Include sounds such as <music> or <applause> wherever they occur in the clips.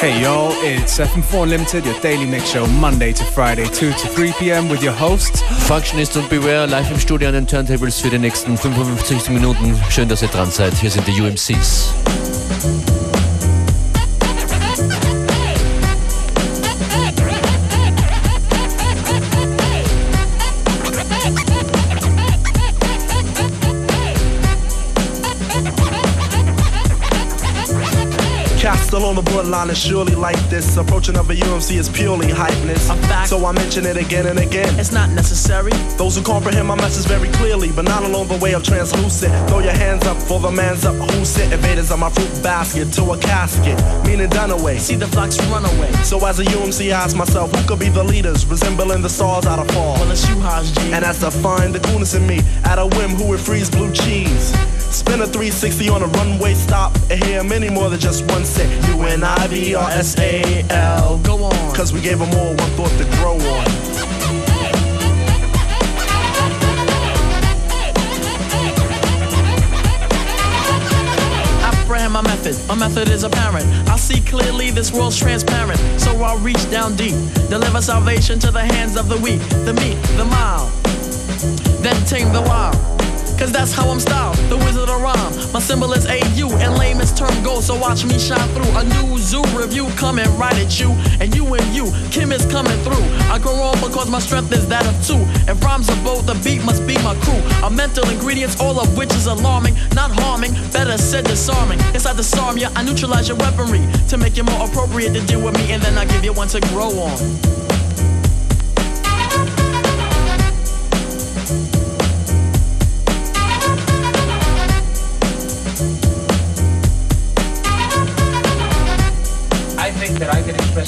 Hey yo, it's FM4 Unlimited, your daily mix show Monday to Friday, 2 to 3 p.m. with your hosts Functionist und Beware live im Studio an den Turntables für die nächsten 55 Minuten. Schön, dass ihr dran seid. Hier sind die UMCs. Still on the bloodline is surely like this. Approaching of a UMC is purely hypeness. A fact. So I mention it again and again. It's not necessary. Those who comprehend my message very clearly, but not along the way of translucent. Throw your hands up for the man's up. Who's it? Invaders on my fruit basket to a casket, meaning done away. See the flocks run away. So as a UMC, I ask myself, who could be the leaders, resembling the stars out of fall? Well, it's you, Haas G. And that's to find the coolness in me. At a whim, who would freeze blue cheese? Spin a 360 on a runway stop and hear many more than just one set. U N I B R S A L. Go on. Cause we gave them all one thought to grow on. My method. My method is apparent. I see clearly this world's transparent. So I'll reach down deep. Deliver salvation to the hands of the weak, the meek, the mild. Then tame the wild. Cause that's how I'm styled, the wizard of rhyme. My symbol is AU and layman's term gold, so watch me shine through. A new zoo review coming right at you. And you and you, Kim is coming through. I grow on because my strength is that of two. and rhymes are both, the beat must be my crew. A mental ingredients, all of which is alarming, not harming, better said disarming. Yes, I disarm you, I neutralize your weaponry to make it more appropriate to deal with me, and then I give you one to grow on.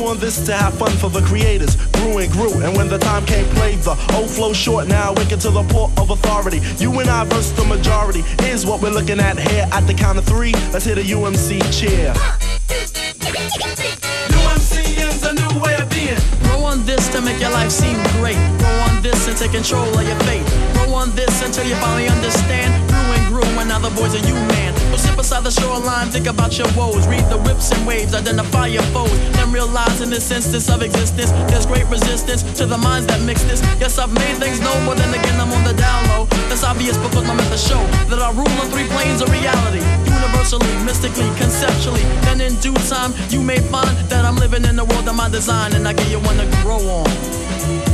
Grow on this to have fun for the creators. Grew and grew, and when the time came, played the old flow short. Now wicked to the port of authority. You and I versus the majority is what we're looking at here. At the count of three, let's hit a UMC cheer. UMC is a new way of being. Grow on this to make your life seem great. Grow on this and take control of your fate. Grow on this until you finally understand. Grew and grew, and now the boys are you, man. Beside the shoreline, think about your woes. Read the whips and waves, identify your foes. Then realize in this instance of existence, there's great resistance to the minds that mix this. Yes, I've made things known, but then again, I'm on the down low. That's obvious because my methods show that I rule on three planes of reality. Universally, mystically, conceptually. Then in due time, you may find that I'm living in the world of my design, and I give you one to grow on.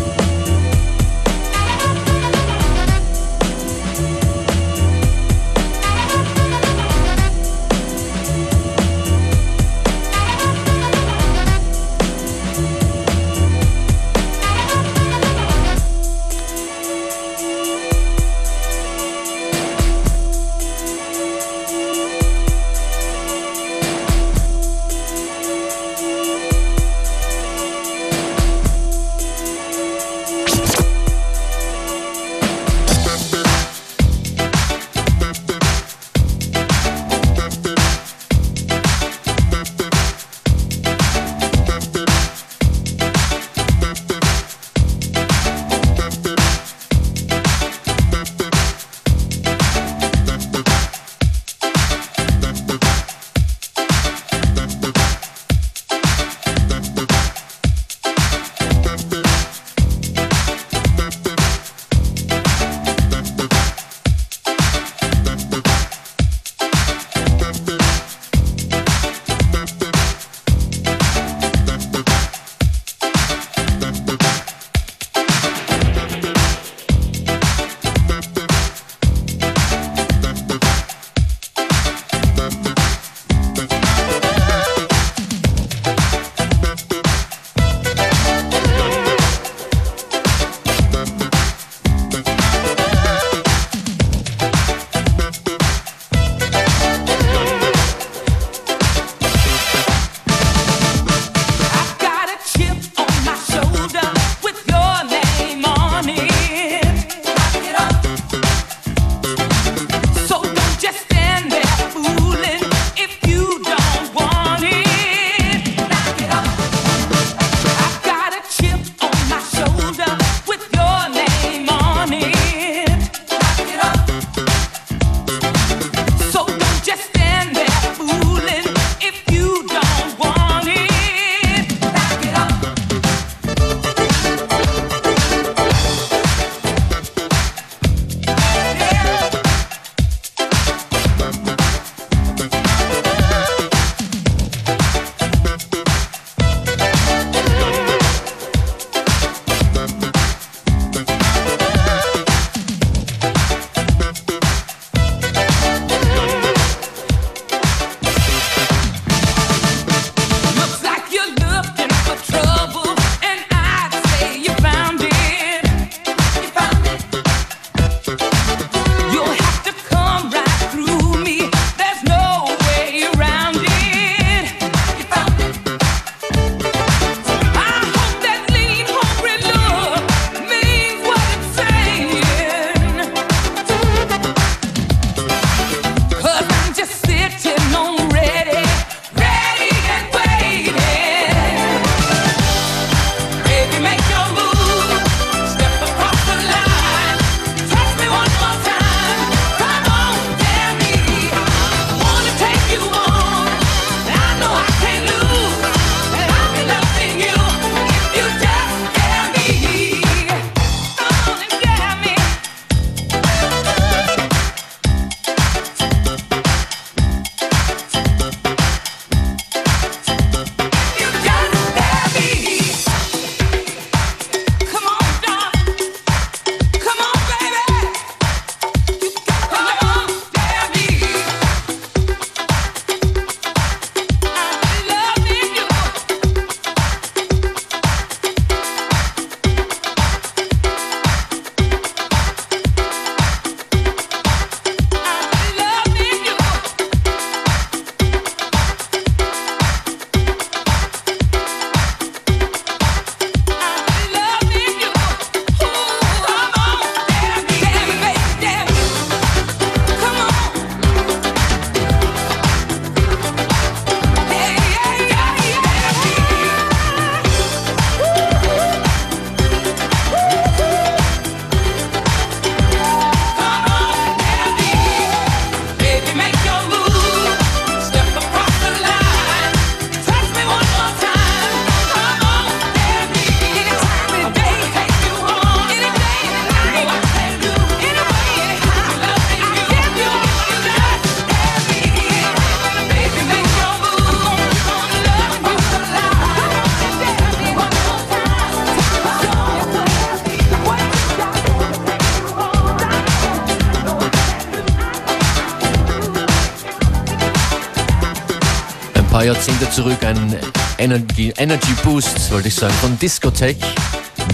Jahrzehnte zurück ein Energy, Energy Boost, wollte ich sagen, von Discotheque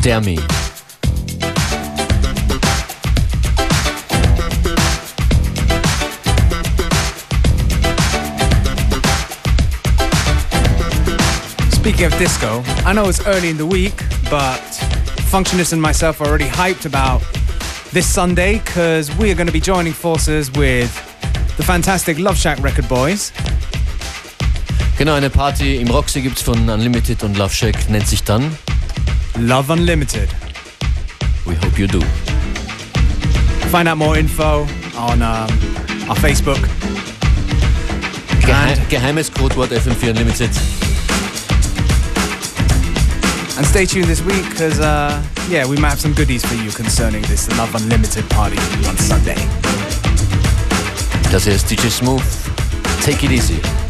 Dermy. Speaking of disco, I know it's early in the week, but Functionist and myself are already hyped about this Sunday because we are going to be joining forces with the fantastic Love Shack Record Boys. Genau, eine Party im Roxy gibt es von Unlimited und Love Shack, nennt sich dann Love Unlimited. We hope you do. Find out more info on um, our Facebook. Geheim, geheimes Codewort FM4 Unlimited. And stay tuned this week because, uh, yeah, we might have some goodies for you concerning this Love Unlimited party on Sunday. Das hier ist DJ Smooth. Take it easy.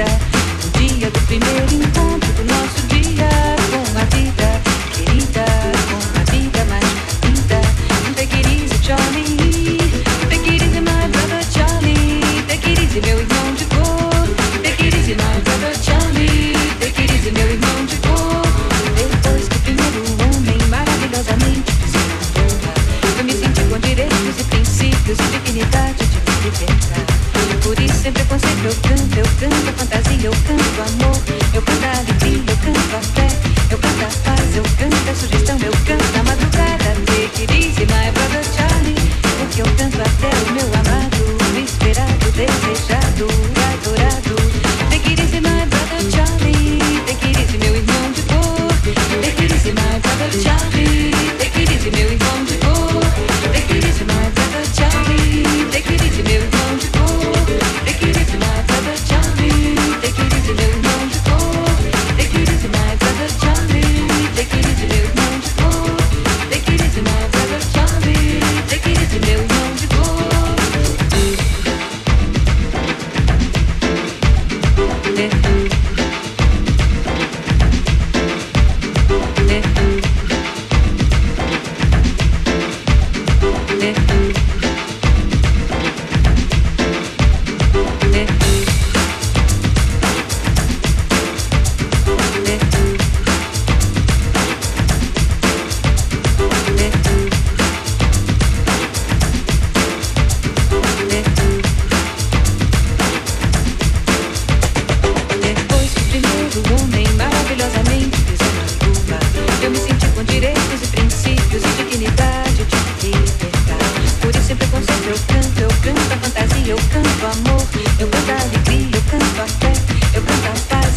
certo. buscando fantasía, buscando amor.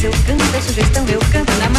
eu canto, é sugestão, eu canto na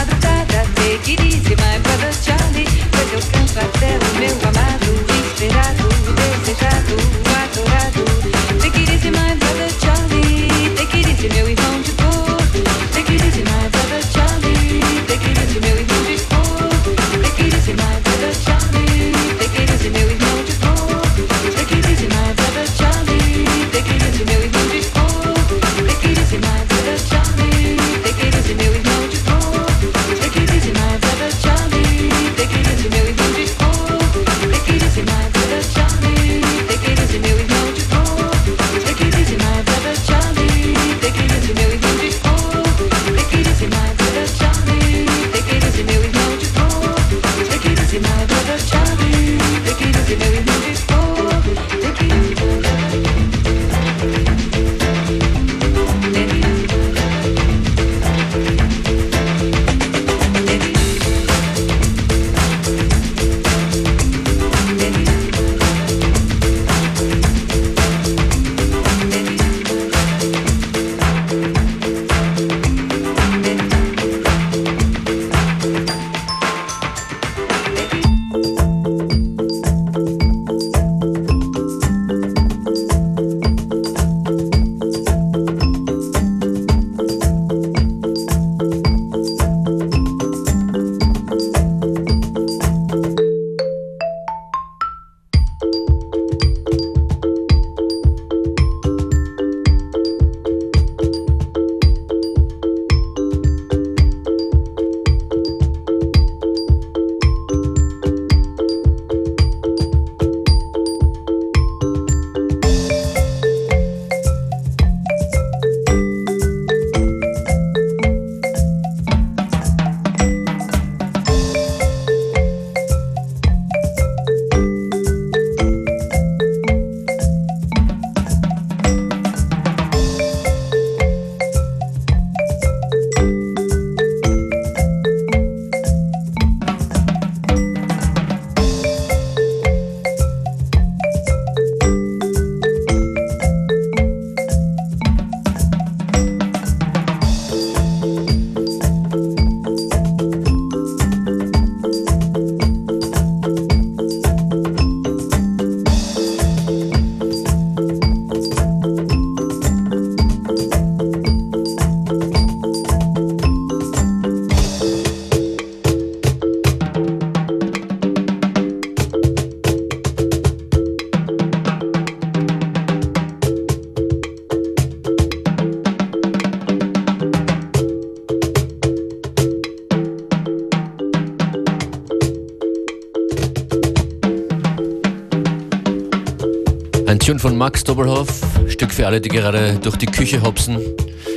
Doberhoff, Stück für alle, die gerade durch die Küche hopsen.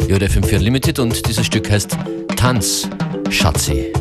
JFM4 Limited und dieses Stück heißt Tanz, Schatzi.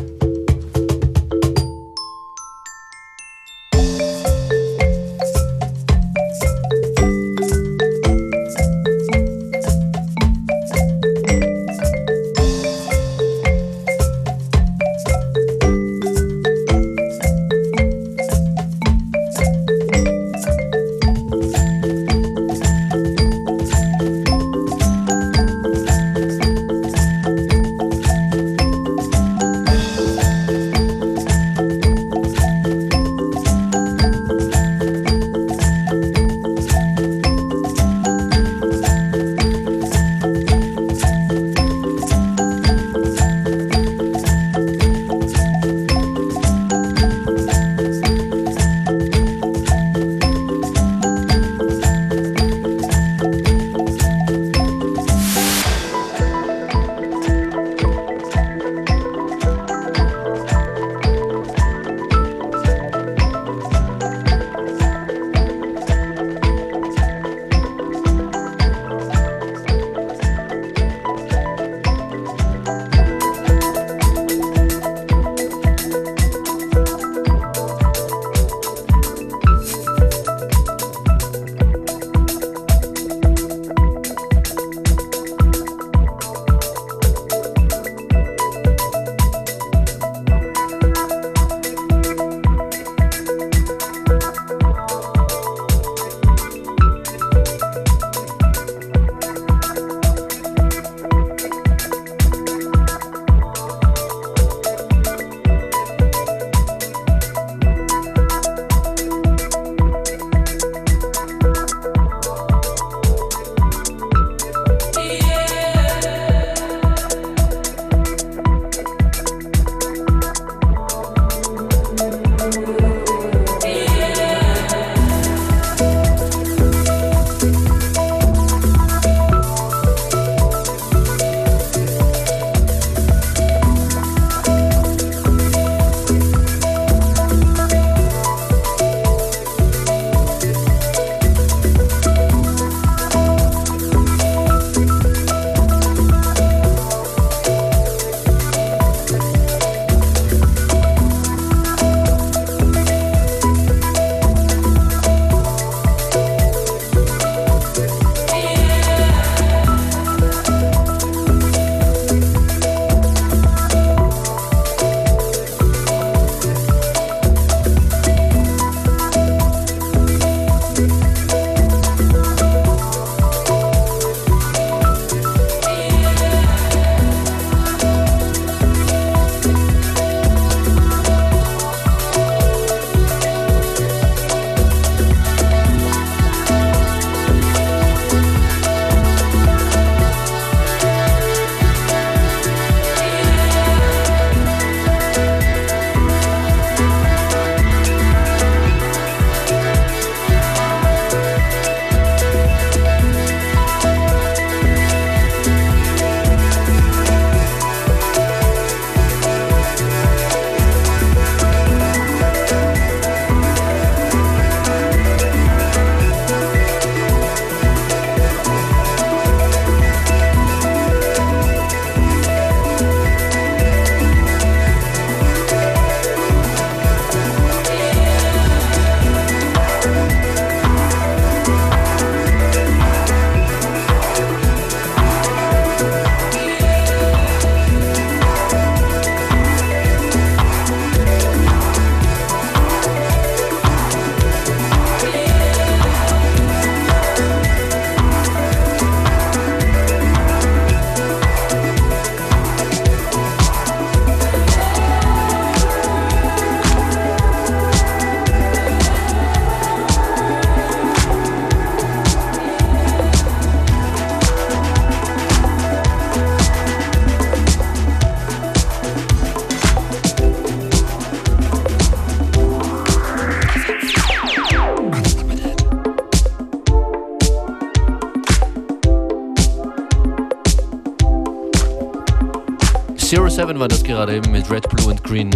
Seven war das gerade eben mit Red, Blue and Green.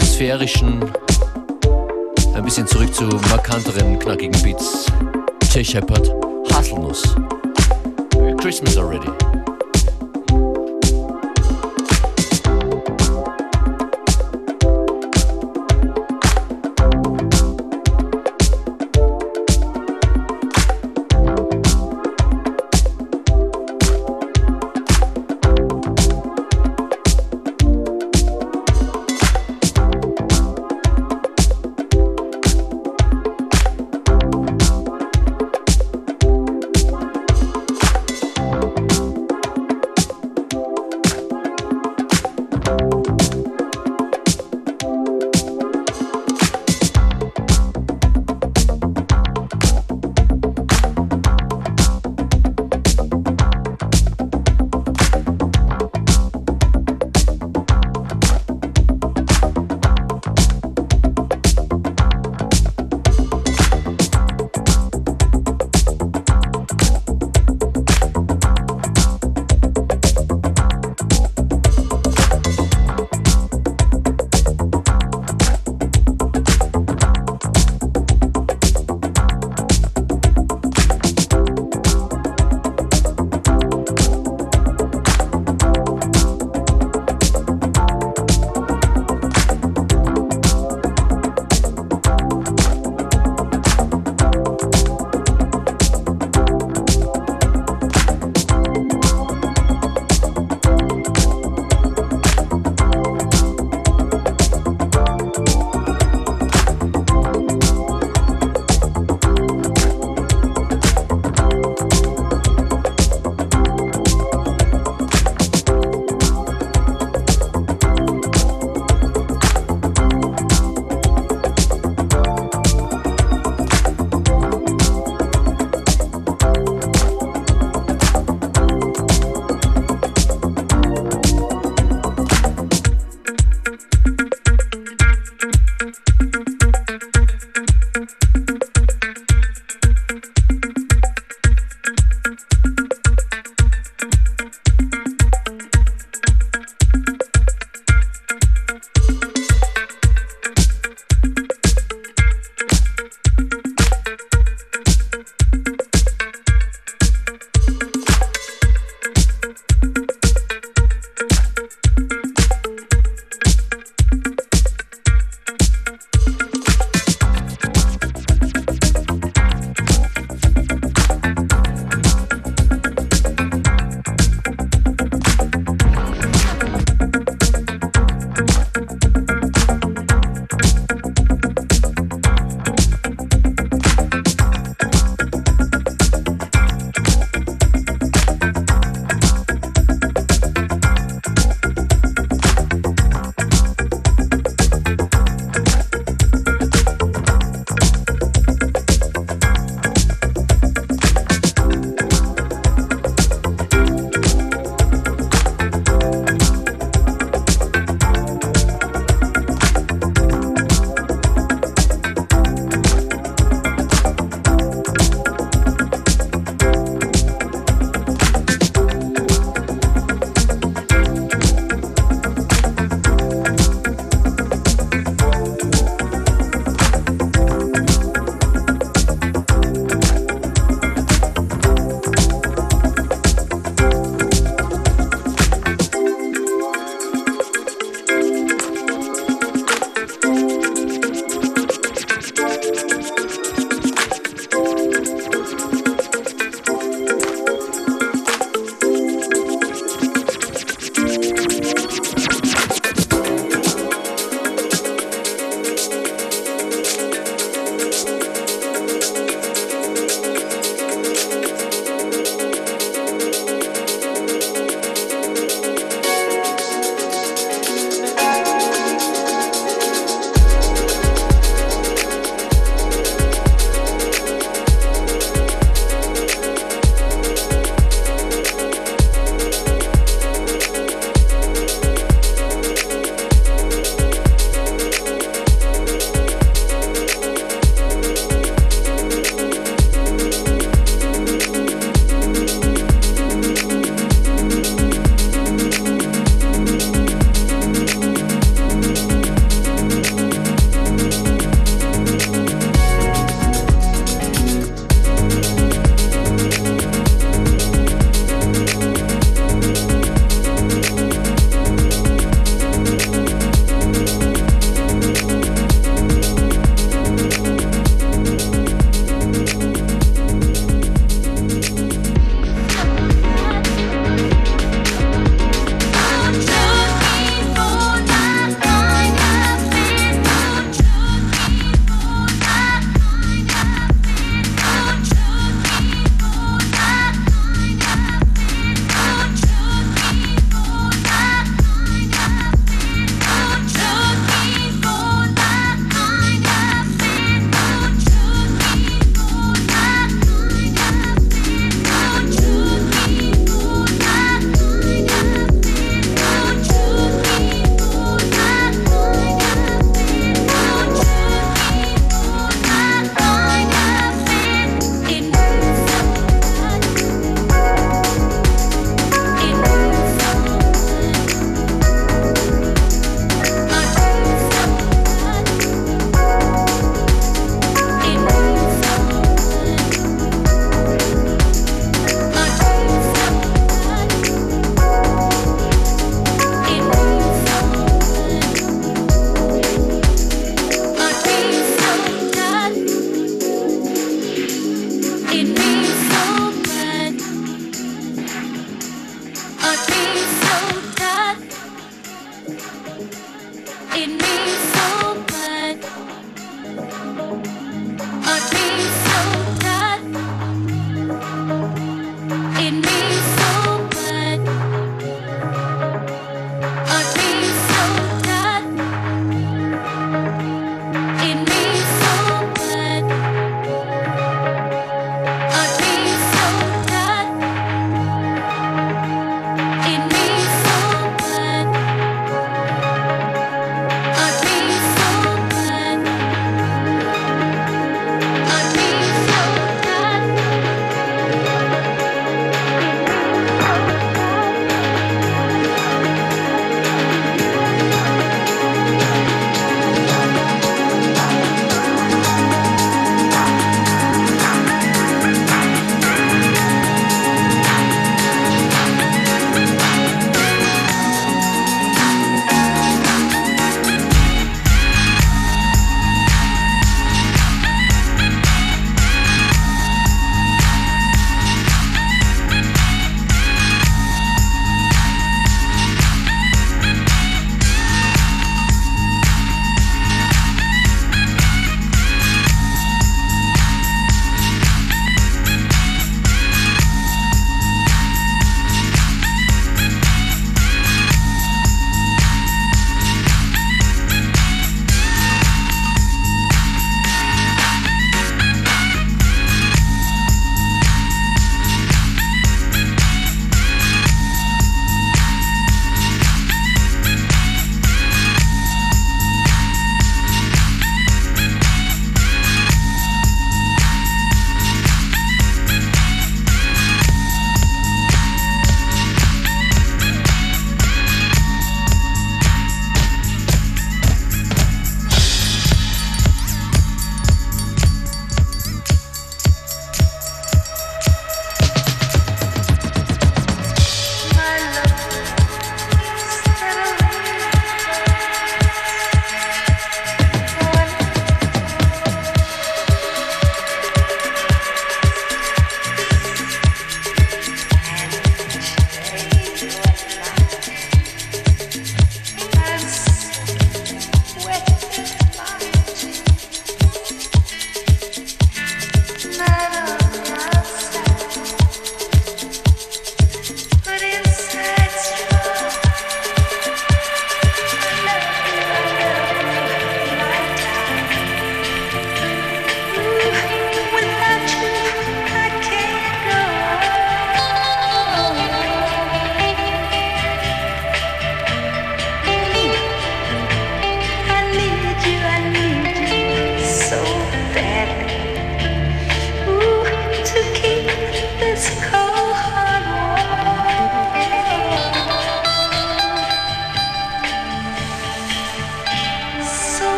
sphärischen, ein bisschen zurück zu markanteren, knackigen Beats. Jay Shepard, Haselnuss. Christmas already.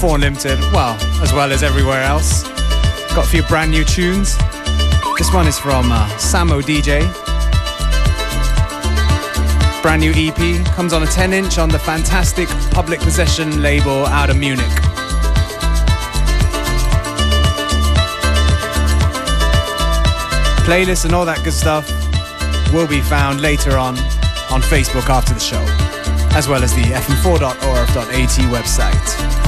4 Limited, well, as well as everywhere else. Got a few brand new tunes. This one is from uh, Samo DJ. Brand new EP comes on a 10 inch on the fantastic public possession label out of Munich. Playlists and all that good stuff will be found later on on Facebook after the show, as well as the fm4.orf.at website.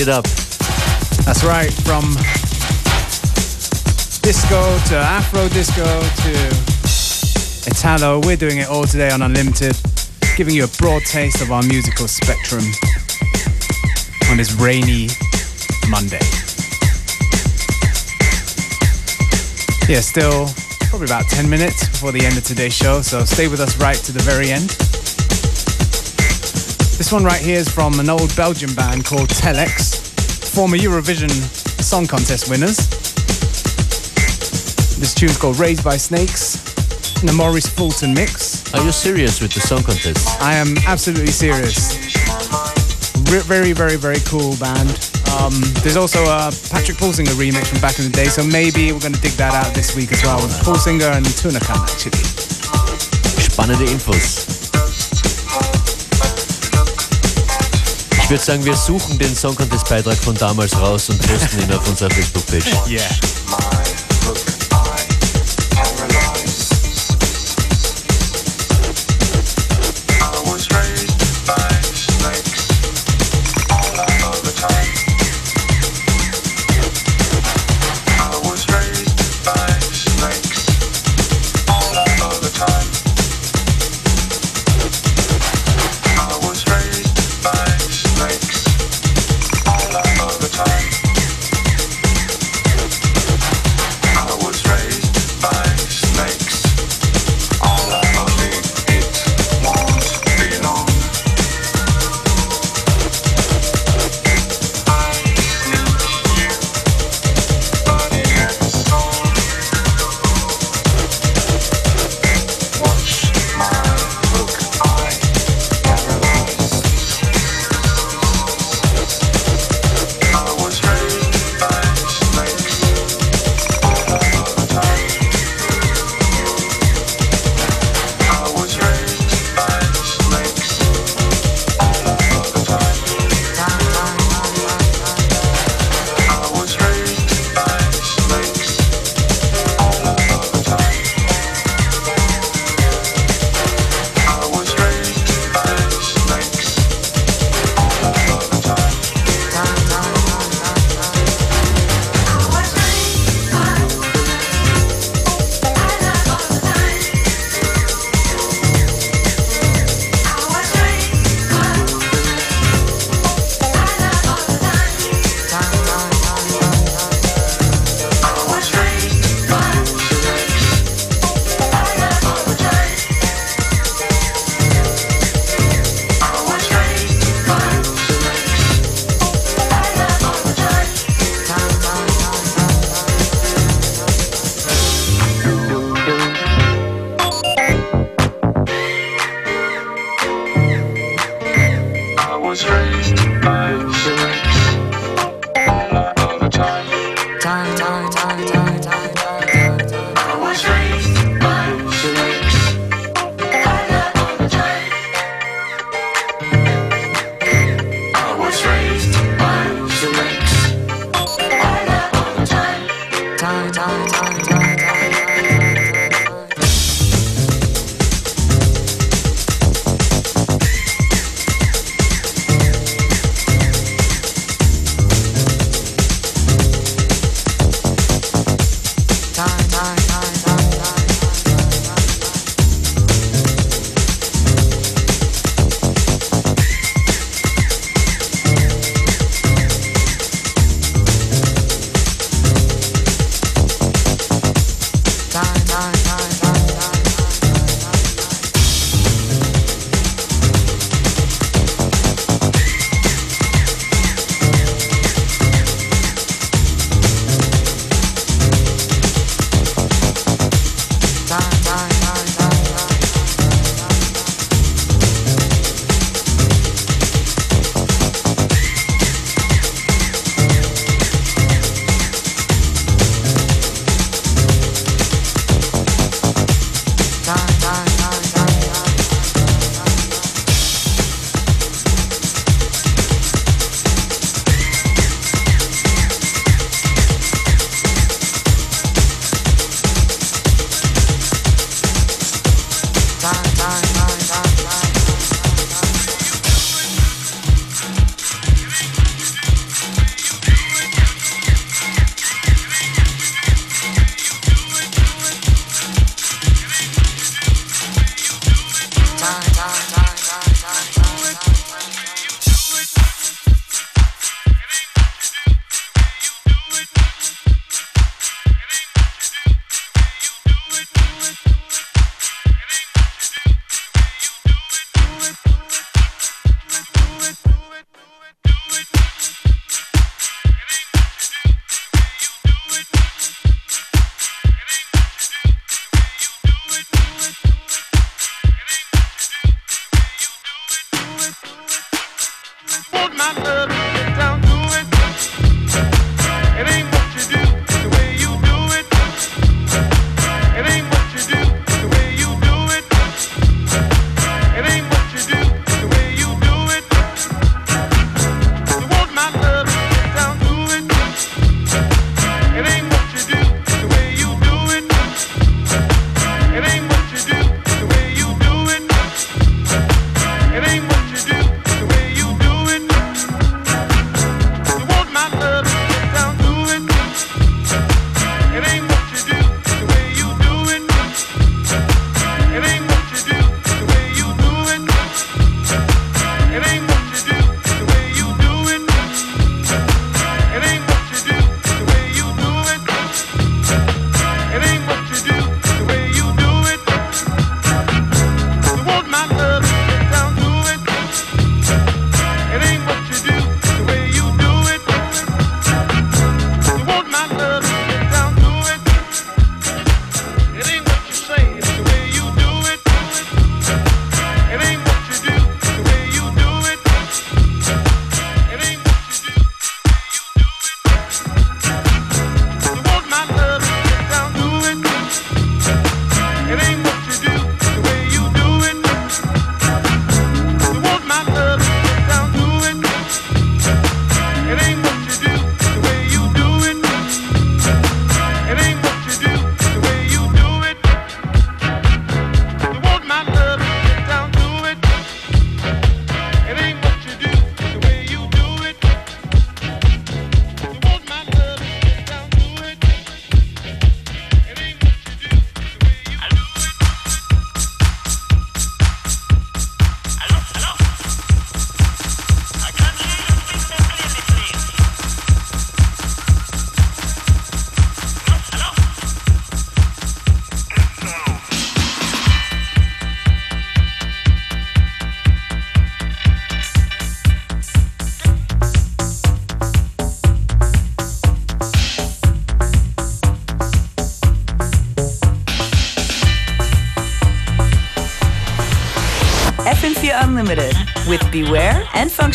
It up. That's right, from disco to Afro disco to Italo. We're doing it all today on Unlimited, giving you a broad taste of our musical spectrum on this rainy Monday. Yeah, still probably about 10 minutes before the end of today's show, so stay with us right to the very end. This one right here is from an old Belgian band called Telex, former Eurovision Song Contest winners. This tune's called Raised by Snakes in the Maurice Fulton mix. Are you serious with the song contest? I am absolutely serious. very, very, very cool band. Um, there's also a Patrick Pulsinger remix from back in the day, so maybe we're going to dig that out this week as well with Pulsinger and Tunakan actually. Spannende Infos. Ich würde sagen, wir suchen den Song Contest Beitrag von damals raus und posten ihn auf unserer Facebook-Page. <laughs> Yeah.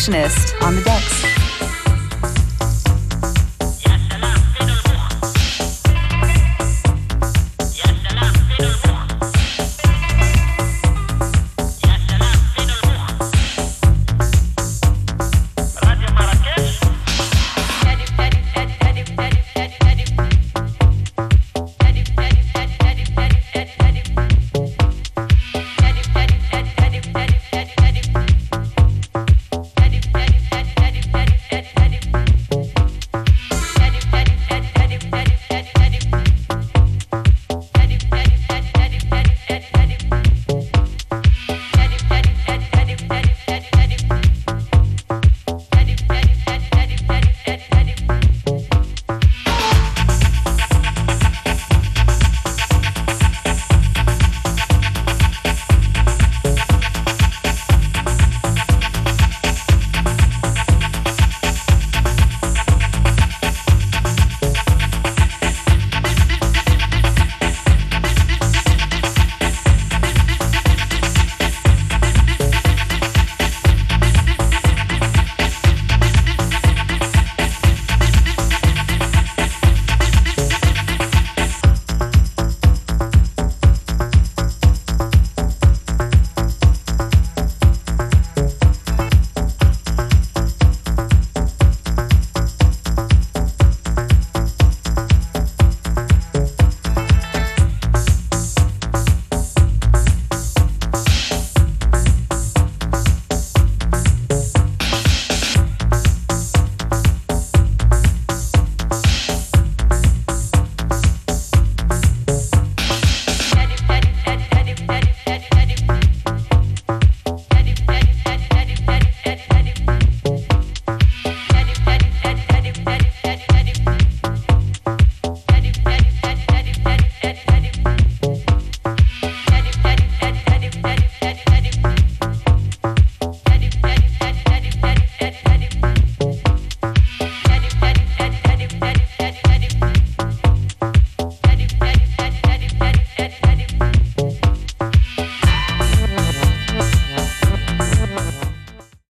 FM4